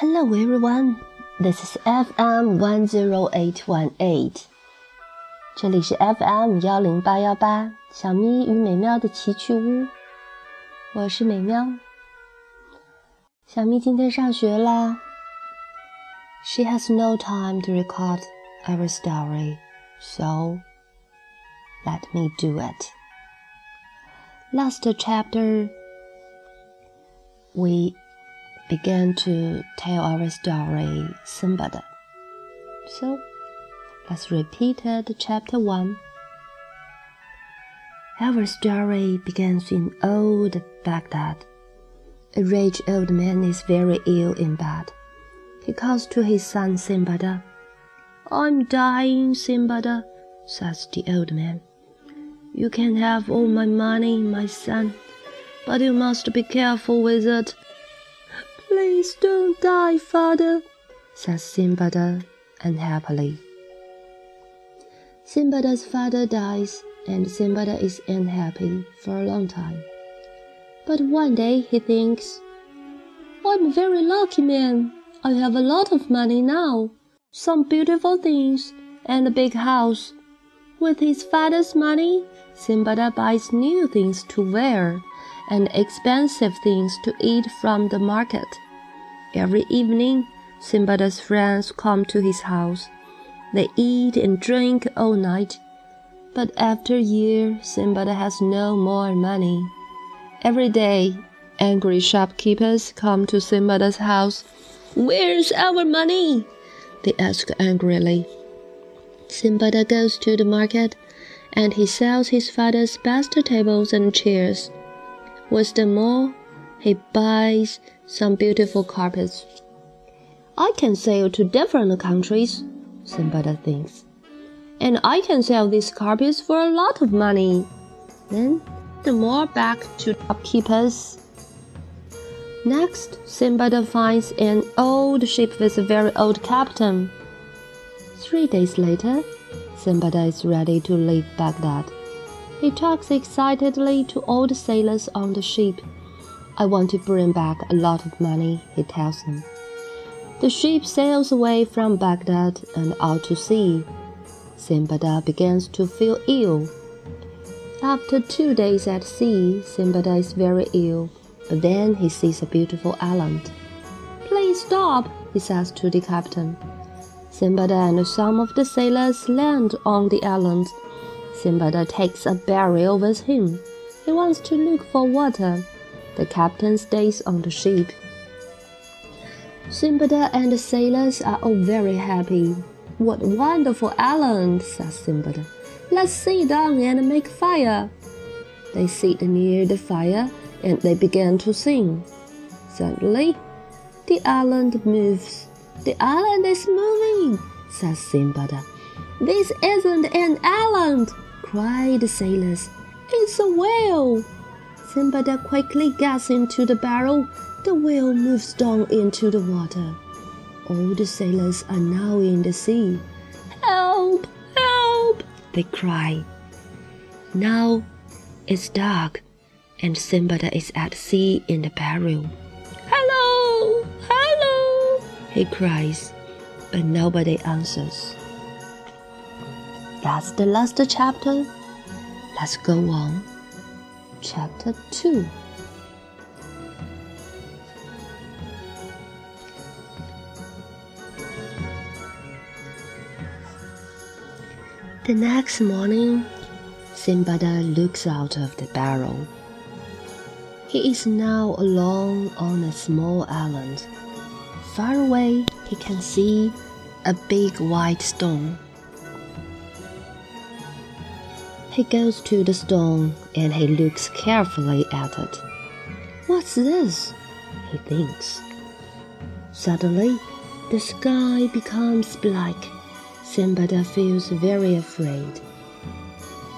Hello everyone, this is FM one zero eight one eight。这里是 FM 幺零八幺八，小咪与美妙的奇趣屋。我是美妙。小咪今天上学啦。She has no time to record our story, so let me do it. Last chapter, we began to tell our story Simbada. So let's repeat it, chapter 1. Our story begins in old Baghdad. A rich old man is very ill in bed. He calls to his son Simbada. I'm dying, Simbada, says the old man. You can have all my money, my son, but you must be careful with it Please don't die, father, says Simbada unhappily. Simbada's father dies, and Simbada is unhappy for a long time. But one day he thinks, I'm a very lucky man. I have a lot of money now, some beautiful things, and a big house. With his father's money, Simbada buys new things to wear and expensive things to eat from the market. Every evening, Simbada's friends come to his house. They eat and drink all night. But after a year, Simbada has no more money. Every day, angry shopkeepers come to Simbada's house. Where's our money? They ask angrily. Simbada goes to the market and he sells his father's best tables and chairs. With them all, he buys some beautiful carpets. I can sail to different countries, Simbada thinks. And I can sell these carpets for a lot of money. Then the more back to shopkeepers. Next, Simbada finds an old ship with a very old captain. Three days later, Simbada is ready to leave Baghdad. He talks excitedly to all the sailors on the ship. I want to bring back a lot of money, he tells them. The ship sails away from Baghdad and out to sea. Simbada begins to feel ill. After two days at sea, Simbada is very ill, but then he sees a beautiful island. Please stop, he says to the captain. Simbada and some of the sailors land on the island Simbada takes a barrel with him. He wants to look for water. The captain stays on the ship. Simbada and the sailors are all very happy. What wonderful island, says Simbada. Let's sit down and make fire. They sit near the fire and they begin to sing. Suddenly, the island moves. The island is moving, says Simbada. This isn't an island, cried the sailors. It's a whale! Simbada quickly gets into the barrel. The whale moves down into the water. All the sailors are now in the sea. Help! Help! They cry. Now it's dark, and Simbada is at sea in the barrel. Hello! Hello! He cries, but nobody answers. That's the last chapter. Let's go on. Chapter 2. The next morning, Simbada looks out of the barrel. He is now alone on a small island. Far away, he can see a big white stone. He goes to the stone and he looks carefully at it. What's this? he thinks. Suddenly, the sky becomes black. Simbada feels very afraid.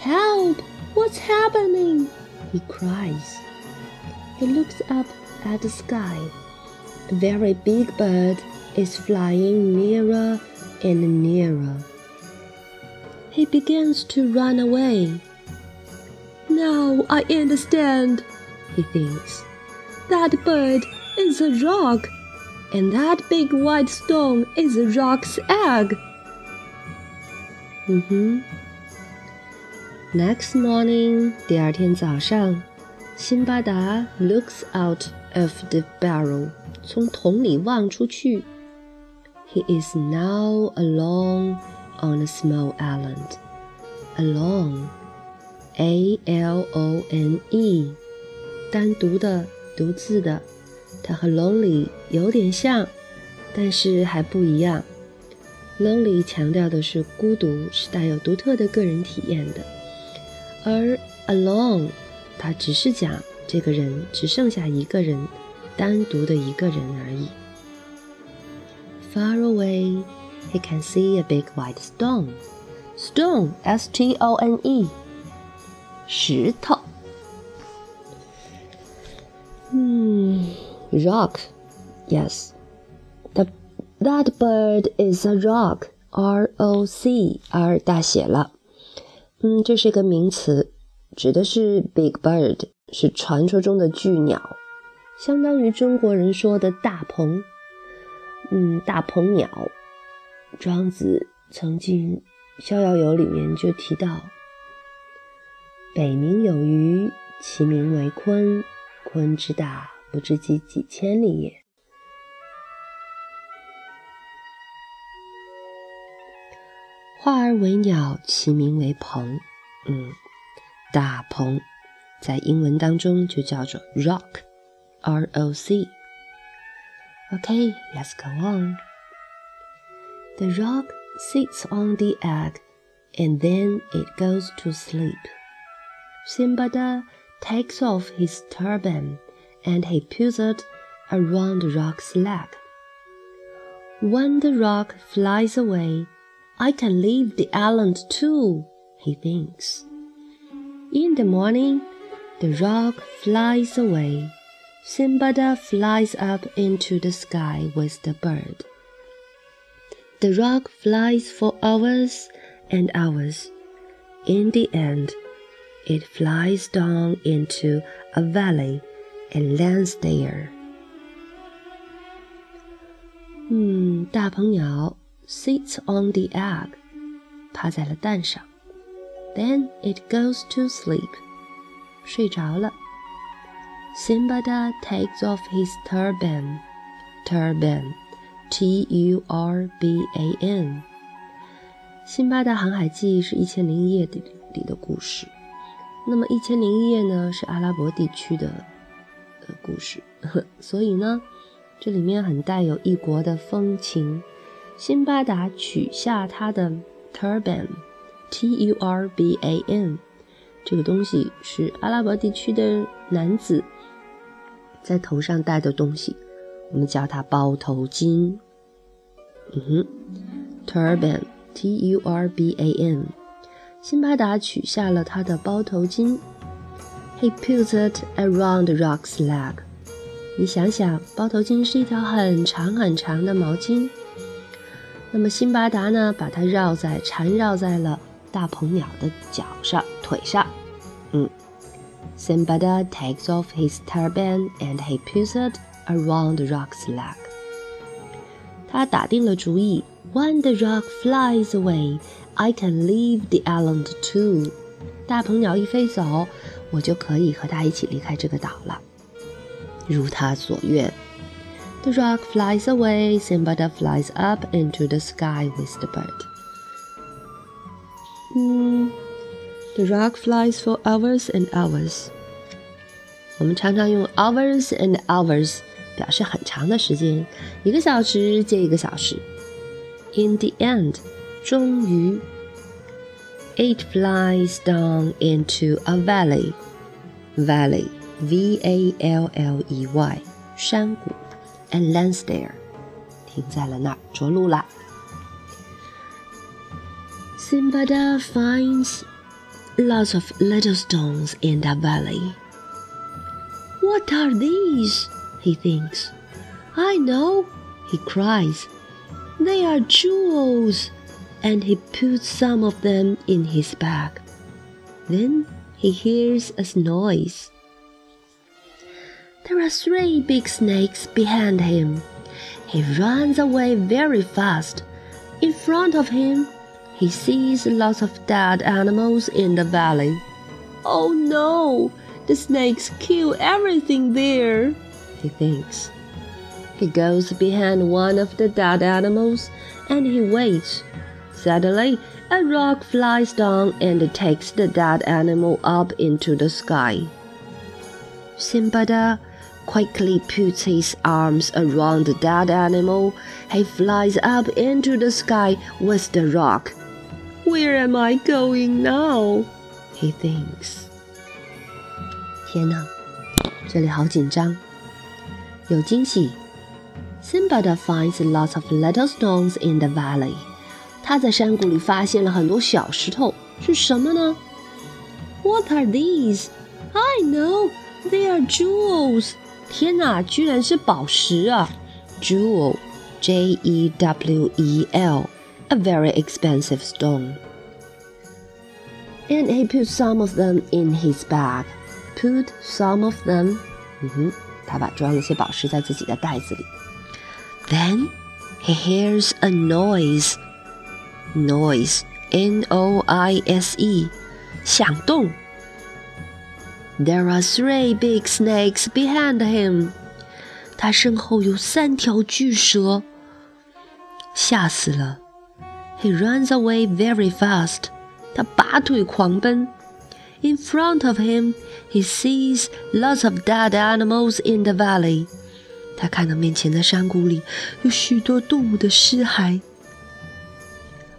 Help! What's happening? he cries. He looks up at the sky. A very big bird is flying nearer and nearer he begins to run away. Now I understand, he thinks. That bird is a roc, and that big white stone is a roc's egg. Mm-hmm. Next morning，第二天早上，辛巴达 looks out of the barrel，从桶里望出去。He is now alone on a small island. Alone, A-L-O-N-E，单独的、独自的。它和 lonely 有点像，但是还不一样。lonely 强调的是孤独，是带有独特的个人体验的，而 alone 它只是讲这个人只剩下一个人，单独的一个人而已。Far away, he can see a big white stone. Stone, S T O N E. 石头。Hmm, roc. Yes. The, that bird is a roc. R O C R 大写了。嗯，这是一个名词，指的是 big bird，是传说中的巨鸟，相当于中国人说的大鹏。嗯，大鹏鸟。庄子曾经《逍遥游》里面就提到：“北冥有鱼，其名为鲲。鲲之大，不知几几千里也。”化而为鸟，其名为鹏。嗯，大鹏在英文当中就叫做 rock，R O C。OK，let's go on. The roc sits on the egg and then it goes to sleep. Simbada takes off his turban and he puts it around the roc's leg. When the roc flies away, I can leave the island too, he thinks. In the morning, the roc flies away. Simbada flies up into the sky with the bird the roc flies for hours and hours. In the end, it flies down into a valley and lands there. Hmm, 嗯，大鹏鸟 sits on the egg，趴在了蛋上。Then it goes to sleep，睡着了。Simbada takes off his turban, turban T U R B A N。辛巴达航海记是一千零一夜里里的故事。那么一千零一夜呢，是阿拉伯地区的呃故事，所以呢，这里面很带有异国的风情。辛巴达取下他的 turban，T U R B A N，这个东西是阿拉伯地区的男子在头上戴的东西，我们叫它包头巾。嗯哼，turban，T U R B A N，辛巴达取下了他的包头巾。He puts it around the rock's leg。你想想，包头巾是一条很长很长的毛巾。那么辛巴达呢，把它绕在缠绕在了大鹏鸟的脚上、腿上。嗯，Simbada takes off his turban and he puts it around the roc's leg。他打定了主意，When the roc flies away, I can leave the island too. too。大鹏鸟一飞走，我就可以和它一起离开这个岛了。如他所愿，The roc flies away, Sinbad flies up into the sky with the bird. bird。嗯，The roc flies for hours and hours。我们常常用 hours and hours 表示很长的时间，一个小时接一个小时。In the end，终于，it flies down into a valley. Valley, V-A-L-L-E-Y，山谷。and lands there，停在了那儿，着陆了。Simbada finds lots of little stones in that valley. What are these? He thinks. I know, he cries. They are jewels. And he puts some of them in his bag. Then he hears a noise. There are three big snakes behind him. He runs away very fast. In front of him, he sees lots of dead animals in the valley. Oh no! The snakes kill everything there, he thinks. He goes behind one of the dead animals and he waits. Suddenly, a roc flies down and takes the dead animal up into the sky. Simbada quickly puts his arms around the dead animal. He flies up into the sky with the roc. Where am I going now? he thinks. 天哪，这里好紧张。有惊喜。Simbada finds lots of little stones in the valley. 他在山谷里发现了很多小石头，是什么呢？What are these? I know, they are jewels. 天哪，居然是宝石啊！Jewel, J-E-W-E-L, a very expensive stone. And he put some of them in his bag. Put some of them. 嗯哼， 他把装了些宝石在自己的袋子里。Then he hears a noise noise, N O I S E，响动。There are three big snakes behind him。他身后有三条巨蛇，吓死了。He runs away very fast。他拔腿狂奔。In front of him, he sees lots of dead animals in the valley。他看到面前的山谷里有许多动物的尸骸。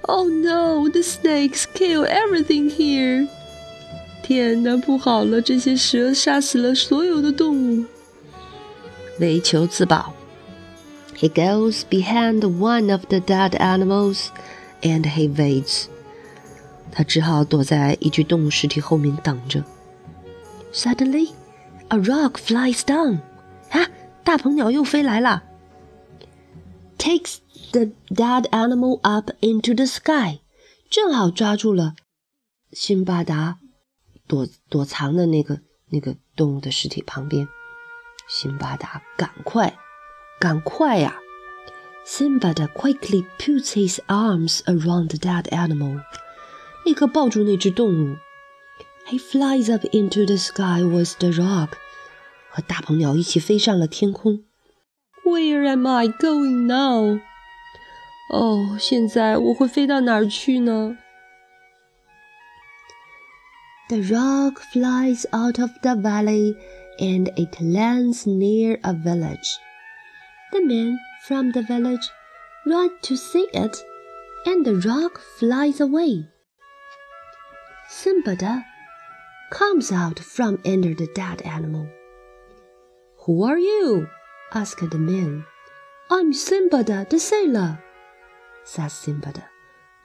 Oh no, the snakes kill everything here. 天哪，不好了！这些蛇杀死了所有的动物。为求自保，he goes behind one of the dead animals and he waits. 他只好躲在一具动物尸体后面挡着。Suddenly, a roc flies down. 啊，大鹏鸟又飞来了。Takes the dead animal up into the sky，正好抓住了辛巴达躲躲藏的那个那个动物的尸体旁边。辛巴达，赶快，赶快呀、啊！Simba quickly puts his arms around the dead animal. 立刻抱住那只动物。He flies up into the sky with the roc，和大鹏鸟一起飞上了天空。Where am I going now？哦、oh,，现在我会飞到哪儿去呢？The roc flies out of the valley and it lands near a village. The men from the village run to see it and the roc flies away. Simbada comes out from under the dead animal. Who are you? asked the men. I'm Simbada the sailor said Simbad.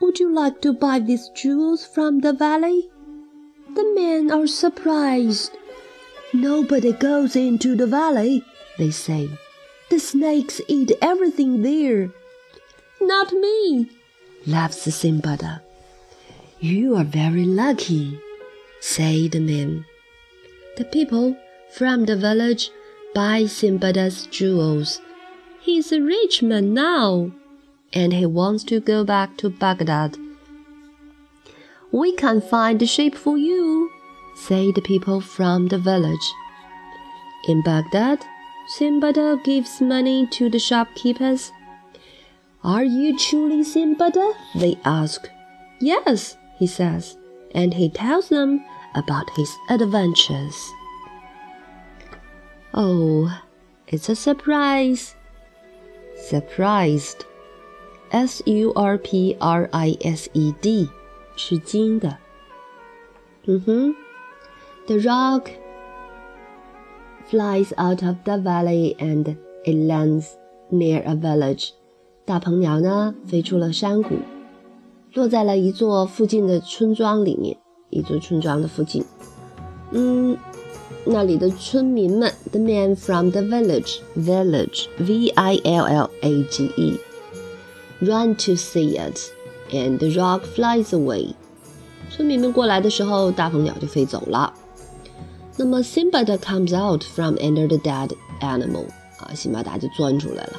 Would you like to buy these jewels from the valley? The men are surprised. Nobody goes into the valley, they say. The snakes eat everything there. Not me, laughs Simbad. You are very lucky, said the men. The people from the village buy Simbada's jewels. He's a rich man now and he wants to go back to Baghdad. We can find a ship for you, say the people from the village. In Baghdad, Simbada gives money to the shopkeepers. Are you truly Simbada? They ask. Yes, he says, and he tells them about his adventures. Oh, it's a surprise. Surprised. S U R P R I S E D. Mm-hmm. the roc flies out of the valley and it lands near a village. 大鹏鸟呢，飞出了山谷。落在了一座附近的村庄里面，一座村庄的附近。嗯，那里的村民们，the men from the village，village，V I L L A G E。run to see it, and the rock flies away. 村民们过来的时候，大鹏鸟就飞走了。那么 Simbada comes out from under the dead animal 啊，辛巴达就钻出来了。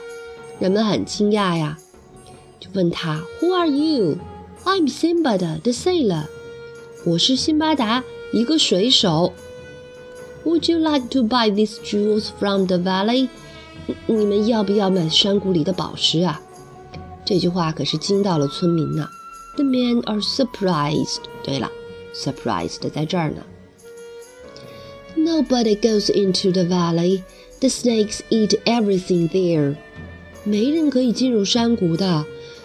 人们很惊讶呀，就问他 Who are you? I'm Simbada, the sailor. 我是辛巴达，一个水手。Would you like to buy these jewels from the valley? 你们要不要买山谷里的宝石啊？这句话可是惊到了村民呢。The men are surprised. 对了，surprised 在这儿呢。Nobody goes into the valley. The snakes eat everything there. 没人可以进入山谷的，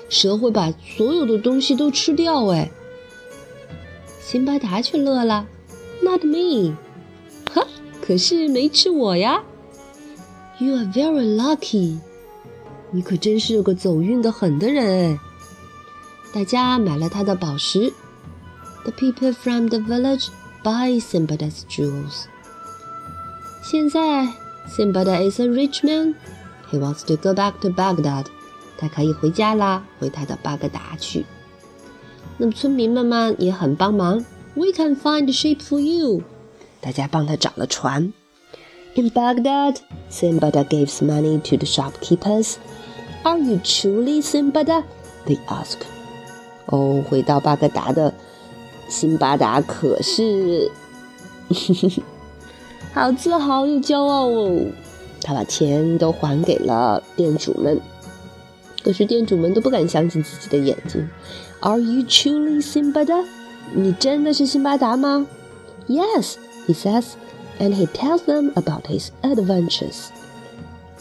蛇会把所有的东西都吃掉。哎，辛巴达却乐了，Not me，哈，可是没吃我呀。You are very lucky，你可真是个走运的很的人哎。大家买了他的宝石。The people from the village buy Simbada's jewels。现在，Simbada is a rich man。He wants to go back to Baghdad. 他可以回家啦，回他的巴格达去。那么村民们嘛也很帮忙。We can find a ship for you. 大家帮他找了船。In Baghdad, Simbada gives money to the shopkeepers. Are you truly Simbada? They ask. 哦，回到巴格达的辛巴达可是，好自豪又骄傲哦。他把钱都还给了店主们，可是店主们都不敢相信自己的眼睛。Are you truly Simba? 你真的是辛巴达吗？Yes，he says，and he tells them about his adventures.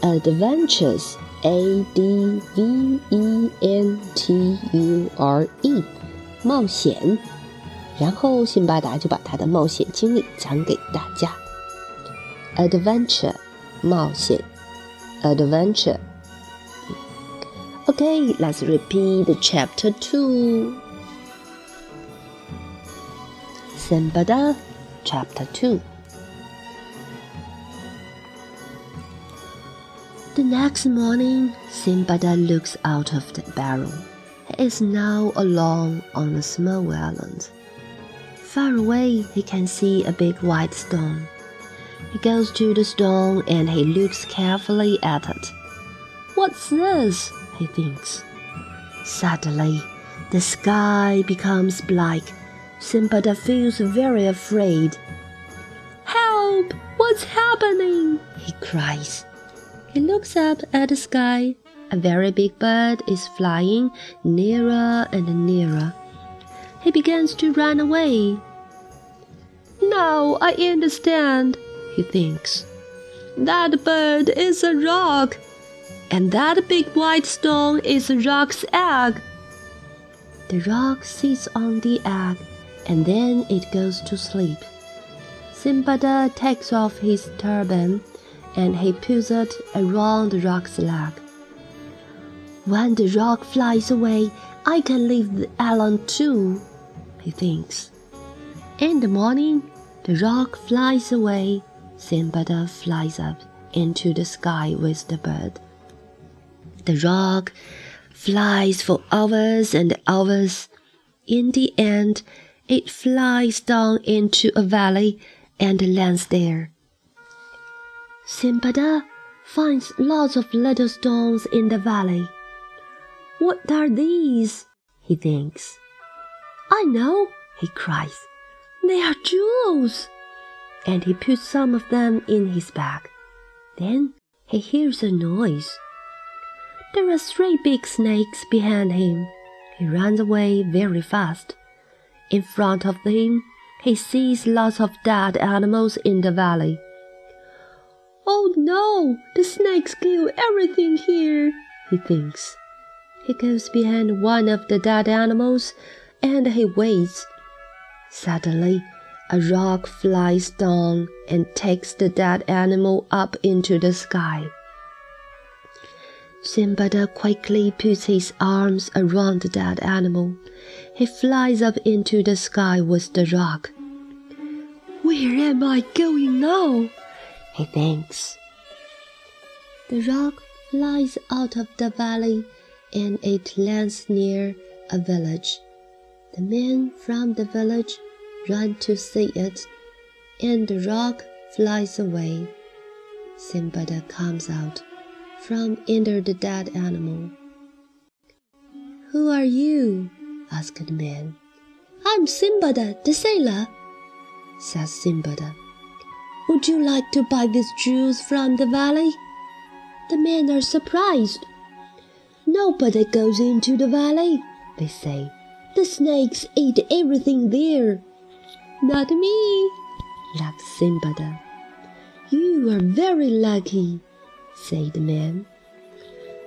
Adventures，A D V E N T U R E，冒险。然后辛巴达就把他的冒险经历讲给大家。Adventure。冒险，adventure。Okay, let's repeat chapter two. Simbada, chapter two. The next morning, Simbada looks out of the barrel. He is now alone on a small island. Far away, he can see a big white stone. He goes to the stone and he looks carefully at it. What's this? He thinks. Suddenly, the sky becomes black. Simbada feels very afraid. Help! What's happening? he cries. He looks up at the sky. A very big bird is flying nearer and nearer. He begins to run away. Now I understand, he thinks. That bird is a roc, and that big white stone is a roc's egg. The roc sits on the egg, and then it goes to sleep. Simbada takes off his turban, and he puts it around the roc's leg. When the roc flies away, I can leave the island too, he thinks. In the morning, the roc flies away, Simbada flies up into the sky with the bird. The roc flies for hours and hours. In the end, it flies down into a valley and lands there. Simbada finds lots of little stones in the valley. What are these? he thinks. I know, he cries. They are jewels and he puts some of them in his bag. Then he hears a noise. There are three big snakes behind him. He runs away very fast. In front of him, he sees lots of dead animals in the valley. Oh no! The snakes kill everything here, he thinks. He goes behind one of the dead animals and he waits. Suddenly, a roc flies down and takes the dead animal up into the sky. Simbada quickly puts his arms around the dead animal. He flies up into the sky with the roc. Where am I going now? He thinks. The roc flies out of the valley and it lands near a village. The men from the village run to see it, and the roc flies away. Simbada comes out from under the dead animal. Who are you? asked the man. I'm Simbada, the sailor, said Simbada. Would you like to buy these jewels from the valley? The men are surprised. Nobody goes into the valley, they say. The snakes eat everything there. Not me, laughed Simbada. You are very lucky, said the man.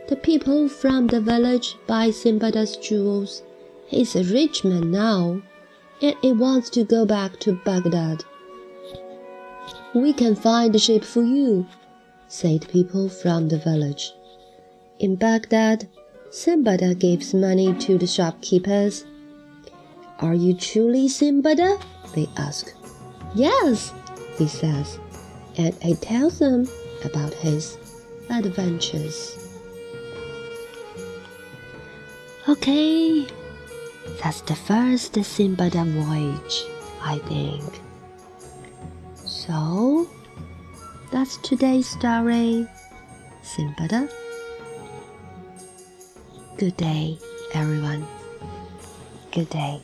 The people from the village buy Simbada's jewels. He's a rich man now, and he wants to go back to Baghdad. We can find a ship for you, said people from the village. In Baghdad, Simbada gives money to the shopkeepers. Are you truly Simbada? they ask. Yes, he says, and he tells them about his adventures. Okay, that's the first Simbada voyage, I think. So, that's today's story. Simbada. Good day, everyone. Good day.